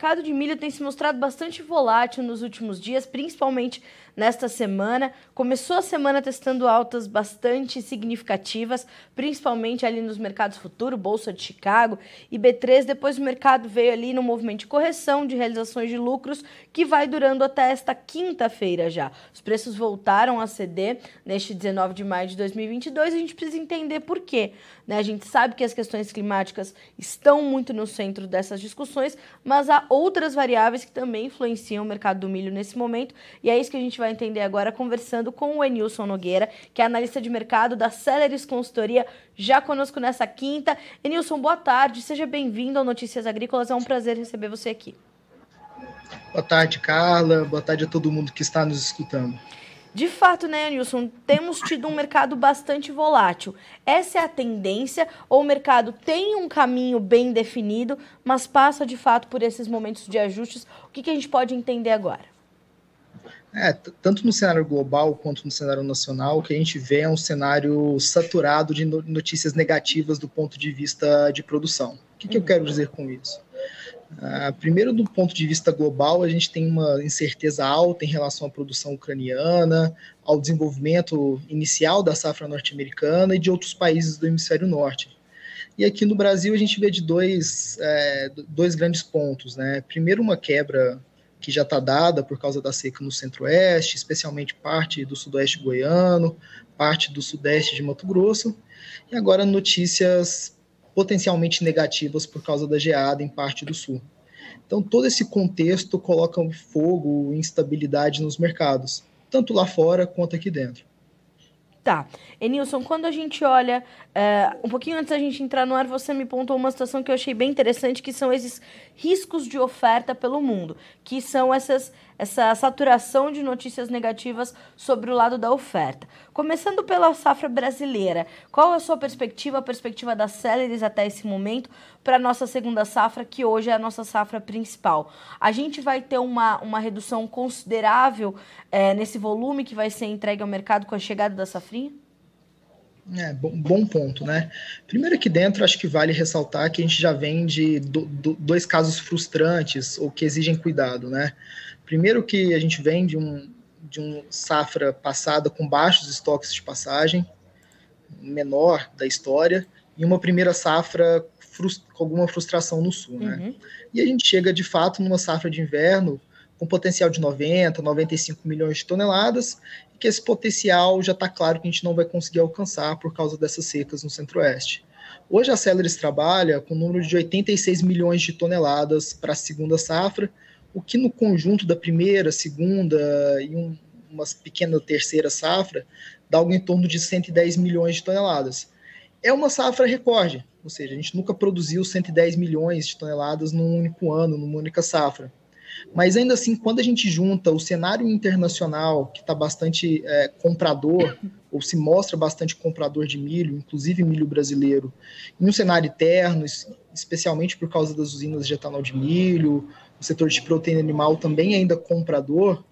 mercado de milho tem se mostrado bastante volátil nos últimos dias, principalmente nesta semana. Começou a semana testando altas bastante significativas, principalmente ali nos mercados futuro, Bolsa de Chicago e B3. Depois o mercado veio ali no movimento de correção de realizações de lucros que vai durando até esta quinta-feira já. Os preços voltaram a ceder neste 19 de maio de 2022. A gente precisa entender por quê. Né? A gente sabe que as questões climáticas estão muito no centro dessas discussões, mas há outras variáveis que também influenciam o mercado do milho nesse momento e é isso que a gente vai entender agora conversando com o Enilson Nogueira, que é analista de mercado da Celeris Consultoria, já conosco nessa quinta. Enilson, boa tarde, seja bem-vindo ao Notícias Agrícolas, é um prazer receber você aqui. Boa tarde, Carla, boa tarde a todo mundo que está nos escutando. De fato, né, Nilson, temos tido um mercado bastante volátil. Essa é a tendência, ou o mercado tem um caminho bem definido, mas passa de fato por esses momentos de ajustes? O que, que a gente pode entender agora? É, tanto no cenário global quanto no cenário nacional, o que a gente vê é um cenário saturado de notícias negativas do ponto de vista de produção. O que, que eu quero dizer com isso? Uh, primeiro, do ponto de vista global, a gente tem uma incerteza alta em relação à produção ucraniana, ao desenvolvimento inicial da safra norte-americana e de outros países do hemisfério norte. E aqui no Brasil, a gente vê de dois, é, dois grandes pontos. Né? Primeiro, uma quebra que já está dada por causa da seca no centro-oeste, especialmente parte do sudoeste goiano, parte do sudeste de Mato Grosso, e agora notícias potencialmente negativas por causa da geada em parte do sul. Então, todo esse contexto coloca fogo instabilidade nos mercados, tanto lá fora quanto aqui dentro. Tá. Enilson, quando a gente olha, é, um pouquinho antes da gente entrar no ar, você me pontou uma situação que eu achei bem interessante, que são esses riscos de oferta pelo mundo, que são essas, essa saturação de notícias negativas sobre o lado da oferta. Começando pela safra brasileira, qual a sua perspectiva, a perspectiva das Celeris até esse momento, para a nossa segunda safra, que hoje é a nossa safra principal? A gente vai ter uma, uma redução considerável é, nesse volume que vai ser entregue ao mercado com a chegada da safrinha? É, bom, bom, ponto, né? Primeiro aqui dentro, acho que vale ressaltar que a gente já vem de do, do, dois casos frustrantes ou que exigem cuidado, né? Primeiro que a gente vem de um, de um safra passada com baixos estoques de passagem, menor da história, e uma primeira safra com alguma frustração no sul, né? Uhum. E a gente chega, de fato, numa safra de inverno com potencial de 90, 95 milhões de toneladas, e que esse potencial já está claro que a gente não vai conseguir alcançar por causa dessas secas no centro-oeste. Hoje a Celeris trabalha com um número de 86 milhões de toneladas para a segunda safra, o que no conjunto da primeira, segunda e um, uma pequena terceira safra dá algo em torno de 110 milhões de toneladas. É uma safra recorde, ou seja, a gente nunca produziu 110 milhões de toneladas num único ano, numa única safra. Mas ainda assim, quando a gente junta o cenário internacional, que está bastante é, comprador, ou se mostra bastante comprador de milho, inclusive milho brasileiro, em um cenário interno, especialmente por causa das usinas de etanol de milho, o setor de proteína animal também ainda comprador,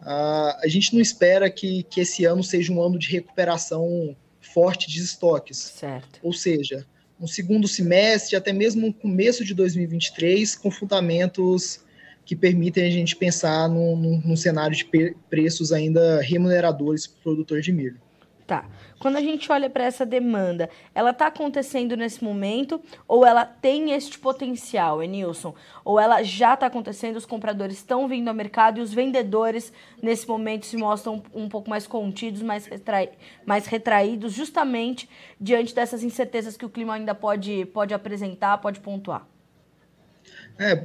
a gente não espera que, que esse ano seja um ano de recuperação forte de estoques. Certo. Ou seja, um segundo semestre, até mesmo um começo de 2023, com fundamentos que permitem a gente pensar num, num, num cenário de preços ainda remuneradores para o produtor de milho. Tá. Quando a gente olha para essa demanda, ela está acontecendo nesse momento ou ela tem este potencial, Enilson? Ou ela já está acontecendo, os compradores estão vindo ao mercado e os vendedores, nesse momento, se mostram um pouco mais contidos, mais, retrai mais retraídos, justamente diante dessas incertezas que o clima ainda pode, pode apresentar, pode pontuar? É,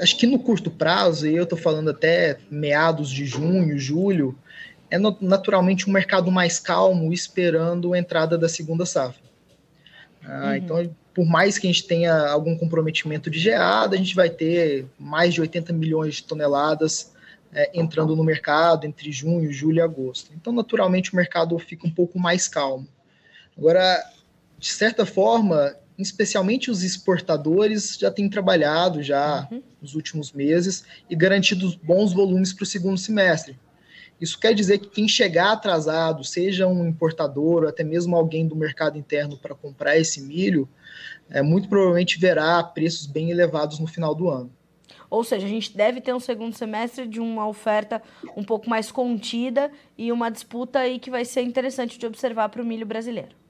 acho que no curto prazo, e eu estou falando até meados de junho, julho, é naturalmente um mercado mais calmo, esperando a entrada da segunda safra. Ah, uhum. Então, por mais que a gente tenha algum comprometimento de geada, a gente vai ter mais de 80 milhões de toneladas é, entrando no mercado entre junho, julho e agosto. Então, naturalmente, o mercado fica um pouco mais calmo. Agora, de certa forma, especialmente os exportadores já têm trabalhado já uhum. nos últimos meses e garantido bons volumes para o segundo semestre. Isso quer dizer que quem chegar atrasado, seja um importador ou até mesmo alguém do mercado interno para comprar esse milho, é, muito provavelmente verá preços bem elevados no final do ano. Ou seja, a gente deve ter um segundo semestre de uma oferta um pouco mais contida e uma disputa aí que vai ser interessante de observar para o milho brasileiro.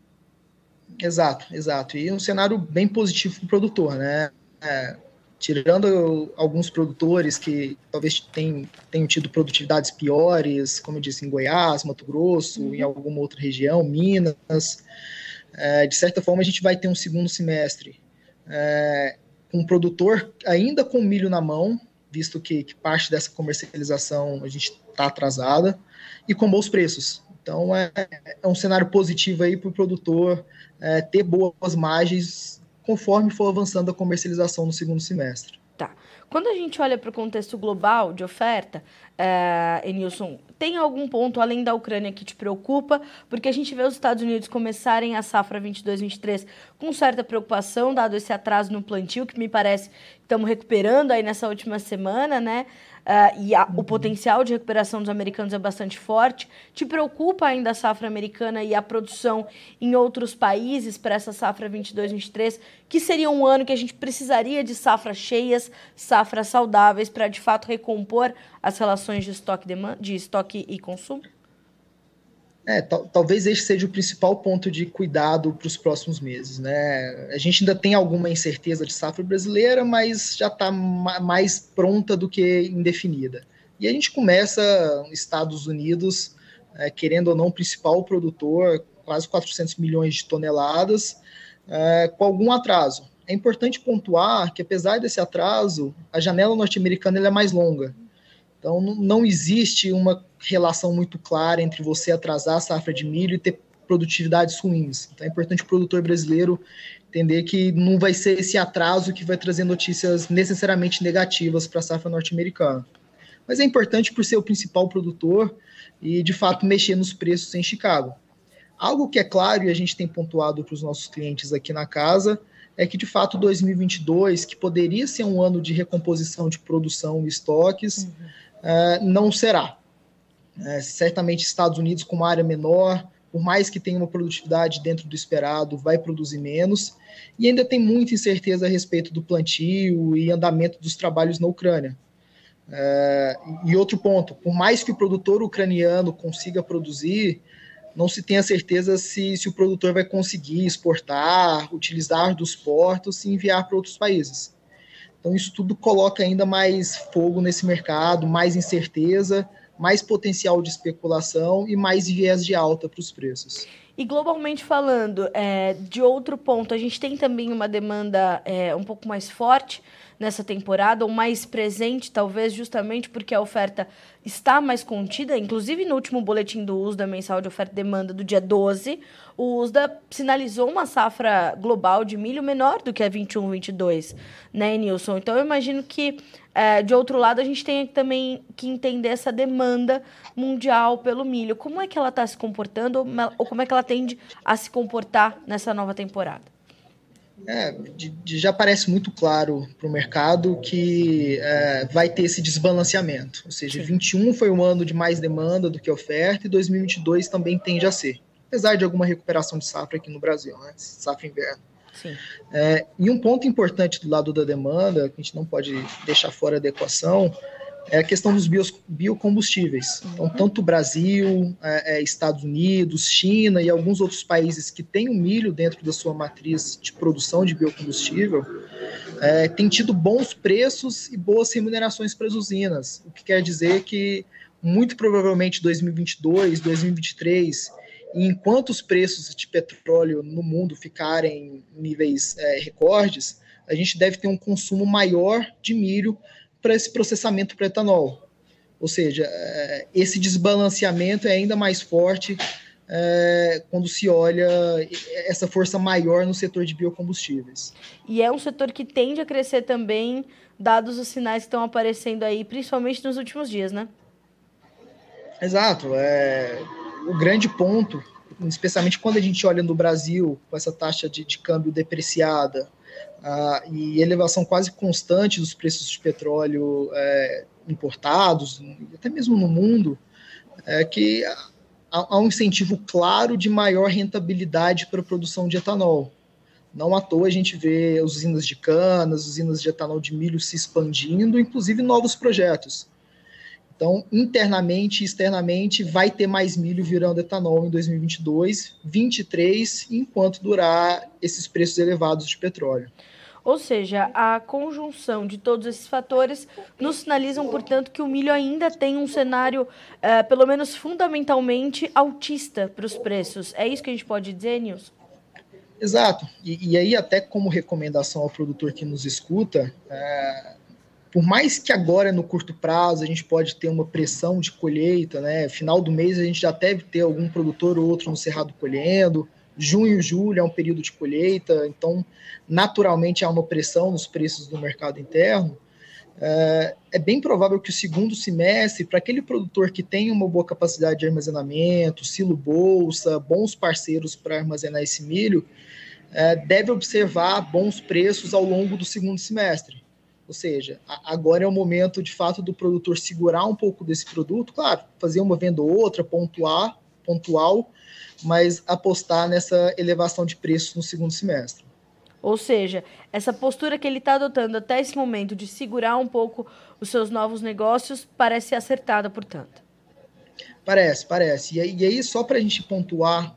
Exato, exato. E um cenário bem positivo para o produtor, né? É, tirando alguns produtores que talvez tenham, tenham tido produtividades piores, como eu disse, em Goiás, Mato Grosso, uhum. em alguma outra região, Minas, é, de certa forma a gente vai ter um segundo semestre é, com um produtor ainda com milho na mão, visto que, que parte dessa comercialização a gente está atrasada, e com bons preços. Então é, é um cenário positivo aí para o produtor é, ter boas margens conforme for avançando a comercialização no segundo semestre. Tá. Quando a gente olha para o contexto global de oferta, é, Enilson, tem algum ponto além da Ucrânia que te preocupa? Porque a gente vê os Estados Unidos começarem a safra 22-23 com certa preocupação, dado esse atraso no plantio, que me parece estamos recuperando aí nessa última semana, né? Uh, e a, uhum. o potencial de recuperação dos americanos é bastante forte. Te preocupa ainda a safra americana e a produção em outros países para essa safra 22-23, que seria um ano que a gente precisaria de safras cheias, safras saudáveis, para de fato recompor as relações de estoque, de estoque e consumo? É, talvez este seja o principal ponto de cuidado para os próximos meses. Né? A gente ainda tem alguma incerteza de safra brasileira, mas já está mais pronta do que indefinida. E a gente começa Estados Unidos, é, querendo ou não, principal produtor, quase 400 milhões de toneladas, é, com algum atraso. É importante pontuar que, apesar desse atraso, a janela norte-americana é mais longa. Então, não existe uma relação muito clara entre você atrasar a safra de milho e ter produtividades ruins. Então, é importante o produtor brasileiro entender que não vai ser esse atraso que vai trazer notícias necessariamente negativas para a safra norte-americana. Mas é importante por ser o principal produtor e, de fato, mexer nos preços em Chicago. Algo que é claro e a gente tem pontuado para os nossos clientes aqui na casa é que, de fato, 2022, que poderia ser um ano de recomposição de produção e estoques, uhum uh, não será. Uh, certamente, Estados Unidos, com uma área menor, por mais que tenha uma produtividade dentro do esperado, vai produzir menos. E ainda tem muita incerteza a respeito do plantio e andamento dos trabalhos na Ucrânia. Uh, e outro ponto: por mais que o produtor ucraniano consiga produzir, não se tem a certeza se, se o produtor vai conseguir exportar, utilizar dos portos e enviar para outros países. Então, isso tudo coloca ainda mais fogo nesse mercado, mais incerteza, mais potencial de especulação e mais viés de alta para os preços. E globalmente falando, é, de outro ponto, a gente tem também uma demanda é, um pouco mais forte nessa temporada, ou mais presente, talvez, justamente porque a oferta está mais contida. Inclusive, no último boletim do USDA mensal de oferta e demanda do dia 12, o USDA sinalizou uma safra global de milho menor do que a 21, 22, né, Nilson? Então, eu imagino que, é, de outro lado, a gente tem também que entender essa demanda mundial pelo milho. Como é que ela está se comportando, ou como é que ela tende a se comportar nessa nova temporada? É, de, de, já parece muito claro para o mercado que é, vai ter esse desbalanceamento. Ou seja, Sim. 21 foi um ano de mais demanda do que oferta e 2022 também tende a ser. Apesar de alguma recuperação de safra aqui no Brasil, né? safra inverno. É, e um ponto importante do lado da demanda, que a gente não pode deixar fora da equação, é a questão dos bios, biocombustíveis. Então, tanto o Brasil, é, é, Estados Unidos, China e alguns outros países que têm o milho dentro da sua matriz de produção de biocombustível, é, têm tido bons preços e boas remunerações para as usinas, o que quer dizer que, muito provavelmente, 2022, 2023, enquanto os preços de petróleo no mundo ficarem em níveis é, recordes, a gente deve ter um consumo maior de milho para esse processamento para etanol. Ou seja, é, esse desbalanceamento é ainda mais forte é, quando se olha essa força maior no setor de biocombustíveis. E é um setor que tende a crescer também, dados os sinais que estão aparecendo aí, principalmente nos últimos dias, né? Exato. É, o grande ponto, especialmente quando a gente olha no Brasil, com essa taxa de, de câmbio depreciada, uh, e elevação quase constante dos preços de petróleo é, importados, até mesmo no mundo, é que há, há um incentivo claro de maior rentabilidade para a produção de etanol. Não à toa a gente vê usinas de canas, usinas de etanol de milho se expandindo, inclusive novos projetos. Então, internamente e externamente, vai ter mais milho virando etanol em 2022, 2023, enquanto durar esses preços elevados de petróleo. Ou seja, a conjunção de todos esses fatores nos sinalizam, portanto, que o milho ainda tem um cenário, é, pelo menos fundamentalmente, altista para os preços. É isso que a gente pode dizer, Nilson? Exato. E, e aí, até como recomendação ao produtor que nos escuta, é, por mais que agora no curto prazo a gente pode ter uma pressão de colheita, né? Final do mês a gente já deve ter algum produtor ou outro no cerrado colhendo junho, julho é um período de colheita, então naturalmente há uma pressão nos preços do mercado interno. É, é bem provável que o segundo semestre, para aquele produtor que tem uma boa capacidade de armazenamento, silo bolsa, bons parceiros para armazenar esse milho, é, deve observar bons preços ao longo do segundo semestre. Ou seja, agora é o momento de fato do produtor segurar um pouco desse produto, claro, fazer uma venda ou outra, pontuar, pontual, mas apostar nessa elevação de preços no segundo semestre. Ou seja, essa postura que ele está adotando até esse momento de segurar um pouco os seus novos negócios parece acertada, portanto. Parece, parece. E aí, só para a gente pontuar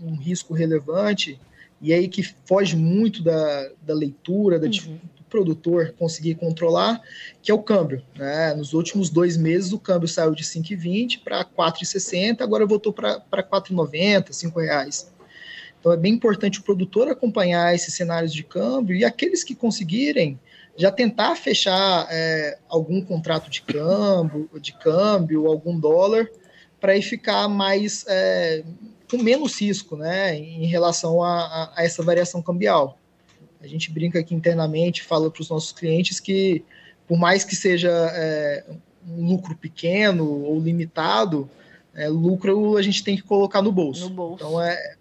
um risco relevante, e aí que foge muito da, da leitura, da, uhum produtor conseguir controlar, que é o câmbio. Né? Nos últimos dois meses, o câmbio saiu de 5,20 para 4,60, agora voltou para 4,90, R$ reais. Então é bem importante o produtor acompanhar esses cenários de câmbio e aqueles que conseguirem já tentar fechar é, algum contrato de câmbio, de câmbio, algum dólar, para aí ficar mais é, com menos risco, né, em relação a, a, a essa variação cambial. A gente brinca aqui internamente, fala para os nossos clientes que, por mais que seja é, um lucro pequeno ou limitado, é, lucro a gente tem que colocar no bolso. No bolso. Então é,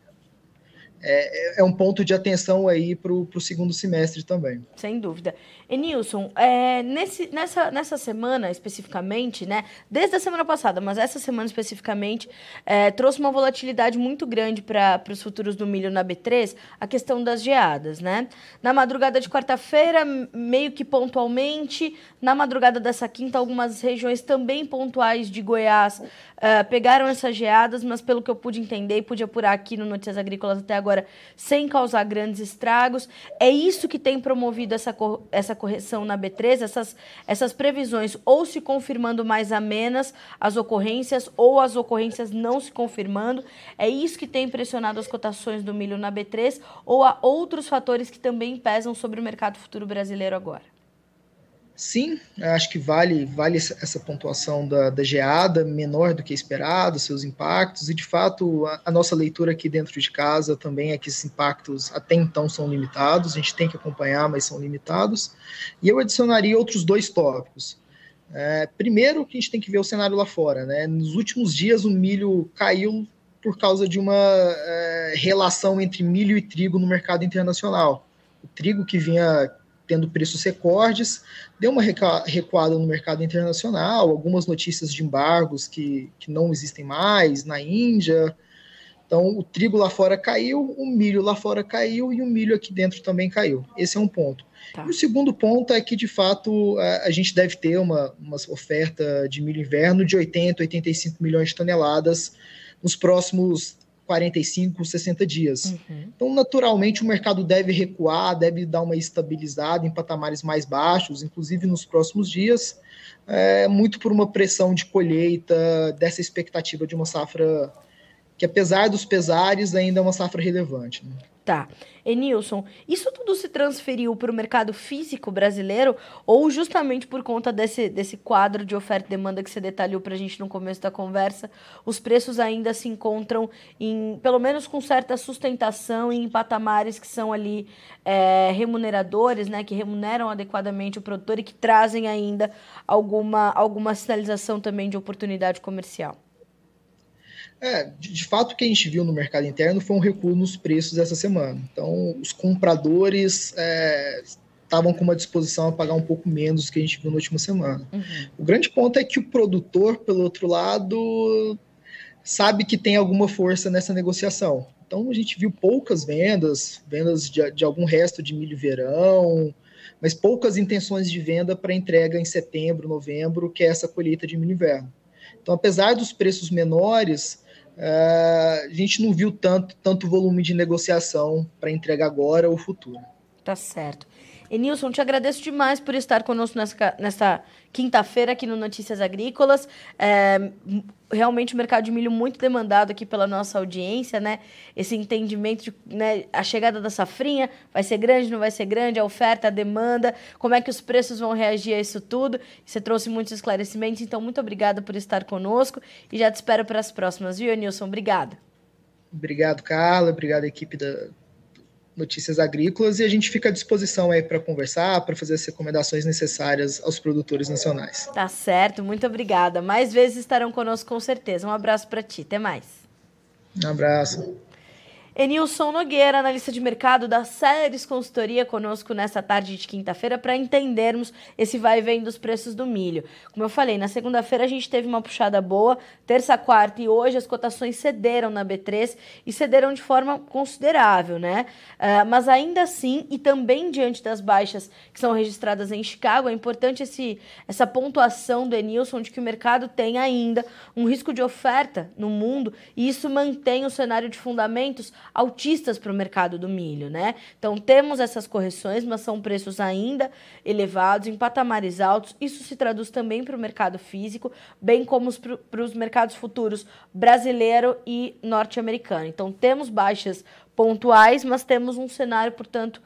é, é, um ponto de atenção aí para o segundo semestre também. Sem dúvida. Enilson, é, nesse, nessa, nessa semana especificamente, né, desde a semana passada, mas essa semana especificamente, é, trouxe uma volatilidade muito grande para os futuros do milho na B3, a questão das geadas. Né? Na madrugada de quarta-feira, meio que pontualmente, na madrugada dessa quinta, algumas regiões também pontuais de Goiás uh, pegaram essas geadas, mas pelo que eu pude entender e pude apurar aqui no Notícias Agrícolas até agora, agora sem causar grandes estragos. É isso que tem promovido essa, essa correção na B3, essas, essas previsões ou se confirmando mais amenas as ocorrências ou as ocorrências não se confirmando. É isso que tem pressionado as cotações do milho na B3 ou há outros fatores que também pesam sobre o mercado futuro brasileiro agora? Sim, acho que vale, vale essa pontuação da, da geada, menor do que esperado, seus impactos, e de fato a, a, nossa leitura aqui dentro de casa também é que esses impactos até então são limitados, a gente tem que acompanhar, mas são limitados. E eu adicionaria outros dois tópicos. É, primeiro, que a gente tem que ver o cenário lá fora. Né? Nos últimos dias, o milho caiu por causa de uma é, relação entre milho e trigo no mercado internacional. O trigo que vinha tendo preços recordes, deu uma recuada no mercado internacional, algumas notícias de embargos que, que não existem mais na Índia. Então, o trigo lá fora caiu, o milho lá fora caiu e o milho aqui dentro também caiu. Esse é um ponto. Tá. E o segundo ponto é que, de fato, a, a gente deve ter uma, uma oferta de milho inverno de 80, 85 milhões de toneladas nos próximos 45, 60 dias. Uhum. Então, naturalmente, o mercado deve recuar, deve dar uma estabilizada em patamares mais baixos, inclusive nos próximos dias, é, muito por uma pressão de colheita, dessa expectativa de uma safra que, apesar dos pesares, ainda é uma safra relevante. Né? Tá. Enilson, isso tudo se transferiu para o mercado físico brasileiro ou justamente por conta desse, desse quadro de oferta e demanda que você detalhou para a gente no começo da conversa, os preços ainda se encontram em, pelo menos com certa sustentação em patamares que são ali é, remuneradores, né, que remuneram adequadamente o produtor e que trazem ainda alguma, alguma sinalização também de oportunidade comercial? É, de, de, fato, o que a gente viu no mercado interno foi um recuo nos preços essa semana. Então, os compradores é, estavam com uma disposição a pagar um pouco menos do que a gente viu na última semana. Uhum. O grande ponto é que o produtor, pelo outro lado, sabe que tem alguma força nessa negociação. Então a gente viu poucas vendas, vendas de, de algum resto de milho verão, mas poucas intenções de venda para entrega em setembro, novembro, que é essa colheita de milho inverno. Então, apesar dos preços menores, a gente não viu tanto, tanto volume de negociação para entrega agora ou futuro. Tá certo. Enilson, te agradeço demais por estar conosco nessa, nessa quinta-feira aqui no Notícias Agrícolas. É, realmente o mercado de milho muito demandado aqui pela nossa audiência, né? Esse entendimento de né, a chegada da safrinha, vai ser grande, não vai ser grande, a oferta, a demanda, como é que os preços vão reagir a isso tudo. Você trouxe muitos esclarecimentos, então muito obrigada por estar conosco e já te espero para as próximas, viu, Enilson? Obrigada. Obrigado, Carla. Obrigado, equipe da, Notícias Agrícolas e a gente fica à disposição aí para conversar, para fazer as recomendações necessárias aos produtores nacionais. Tá certo, muito obrigada. Mais vezes estarão conosco com certeza. Um abraço para ti, até mais. Um abraço. Enilson Nogueira, analista de mercado da Séries Consultoria, conosco nessa tarde de quinta-feira para entendermos esse vai e vem dos preços do milho. Como eu falei, na segunda-feira a gente teve uma puxada boa, terça, quarta e hoje as cotações cederam na B3 e cederam de forma considerável, né? Uh, mas ainda assim, e também diante das baixas que são registradas em Chicago, é importante esse, essa pontuação do Enilson de que o mercado tem ainda um risco de oferta no mundo e isso mantém o cenário de fundamentos altistas para o mercado do milho, né? Então temos essas correções, mas são preços ainda elevados, em patamares altos. Isso se traduz também para o mercado físico, bem como para os mercados futuros brasileiro e norte-americano. Então temos baixas pontuais, mas temos um cenário, portanto,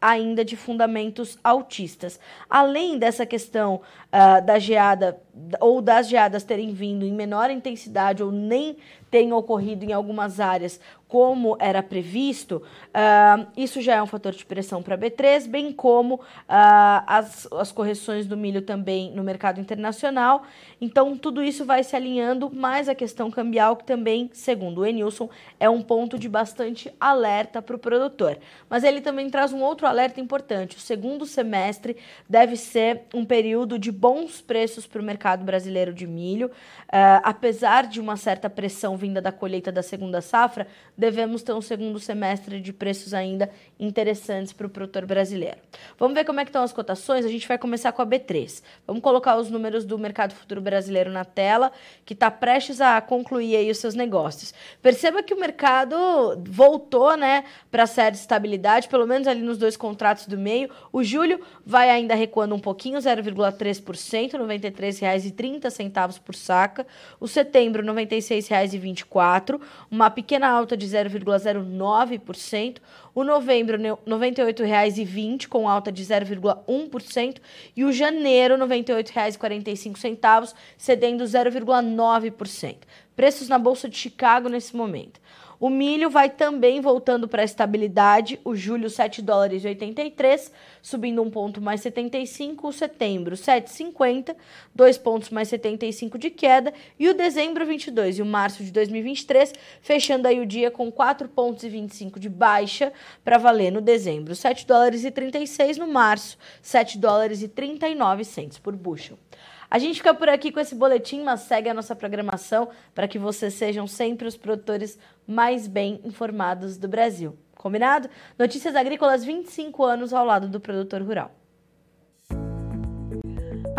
ainda de fundamentos altistas. Além dessa questão uh, da geada ou das geadas terem vindo em menor intensidade ou nem tenham ocorrido em algumas áreas como era previsto, uh, isso já é um fator de pressão para a B3, bem como uh, as, as correções do milho também no mercado internacional. Então, tudo isso vai se alinhando, mais a questão cambial, que também, segundo o Enilson, é um ponto de bastante alerta para o produtor. Mas ele também traz um outro alerta importante: o segundo semestre deve ser um período de bons preços para o mercado brasileiro de milho, uh, apesar de uma certa pressão vinda da colheita da segunda safra devemos ter um segundo semestre de preços ainda interessantes para o produtor brasileiro. Vamos ver como é que estão as cotações? A gente vai começar com a B3. Vamos colocar os números do mercado futuro brasileiro na tela, que está prestes a concluir aí os seus negócios. Perceba que o mercado voltou né, para a série de estabilidade, pelo menos ali nos dois contratos do meio. O julho vai ainda recuando um pouquinho, 0,3%, R$ 93,30 por saca. O setembro, R$ 96,24, uma pequena alta de 0,09%. O novembro, R$ 98,20, com alta de 0,1%. E o janeiro, R$ 98,45, cedendo 0,9%. Preços na Bolsa de Chicago nesse momento. O milho vai também voltando para a estabilidade, o julho 7 dólares e 83, subindo um ponto mais 75, o setembro 7,50, dois pontos mais 75 de queda, e o dezembro 22 e o março de 2023, fechando aí o dia com 4 pontos e 25 de baixa para valer no dezembro, 7 dólares e 36 no março, 7 dólares e 39 centos por bushel. A gente fica por aqui com esse boletim, mas segue a nossa programação para que vocês sejam sempre os produtores mais bem informados do Brasil. Combinado? Notícias Agrícolas 25 anos ao lado do produtor rural.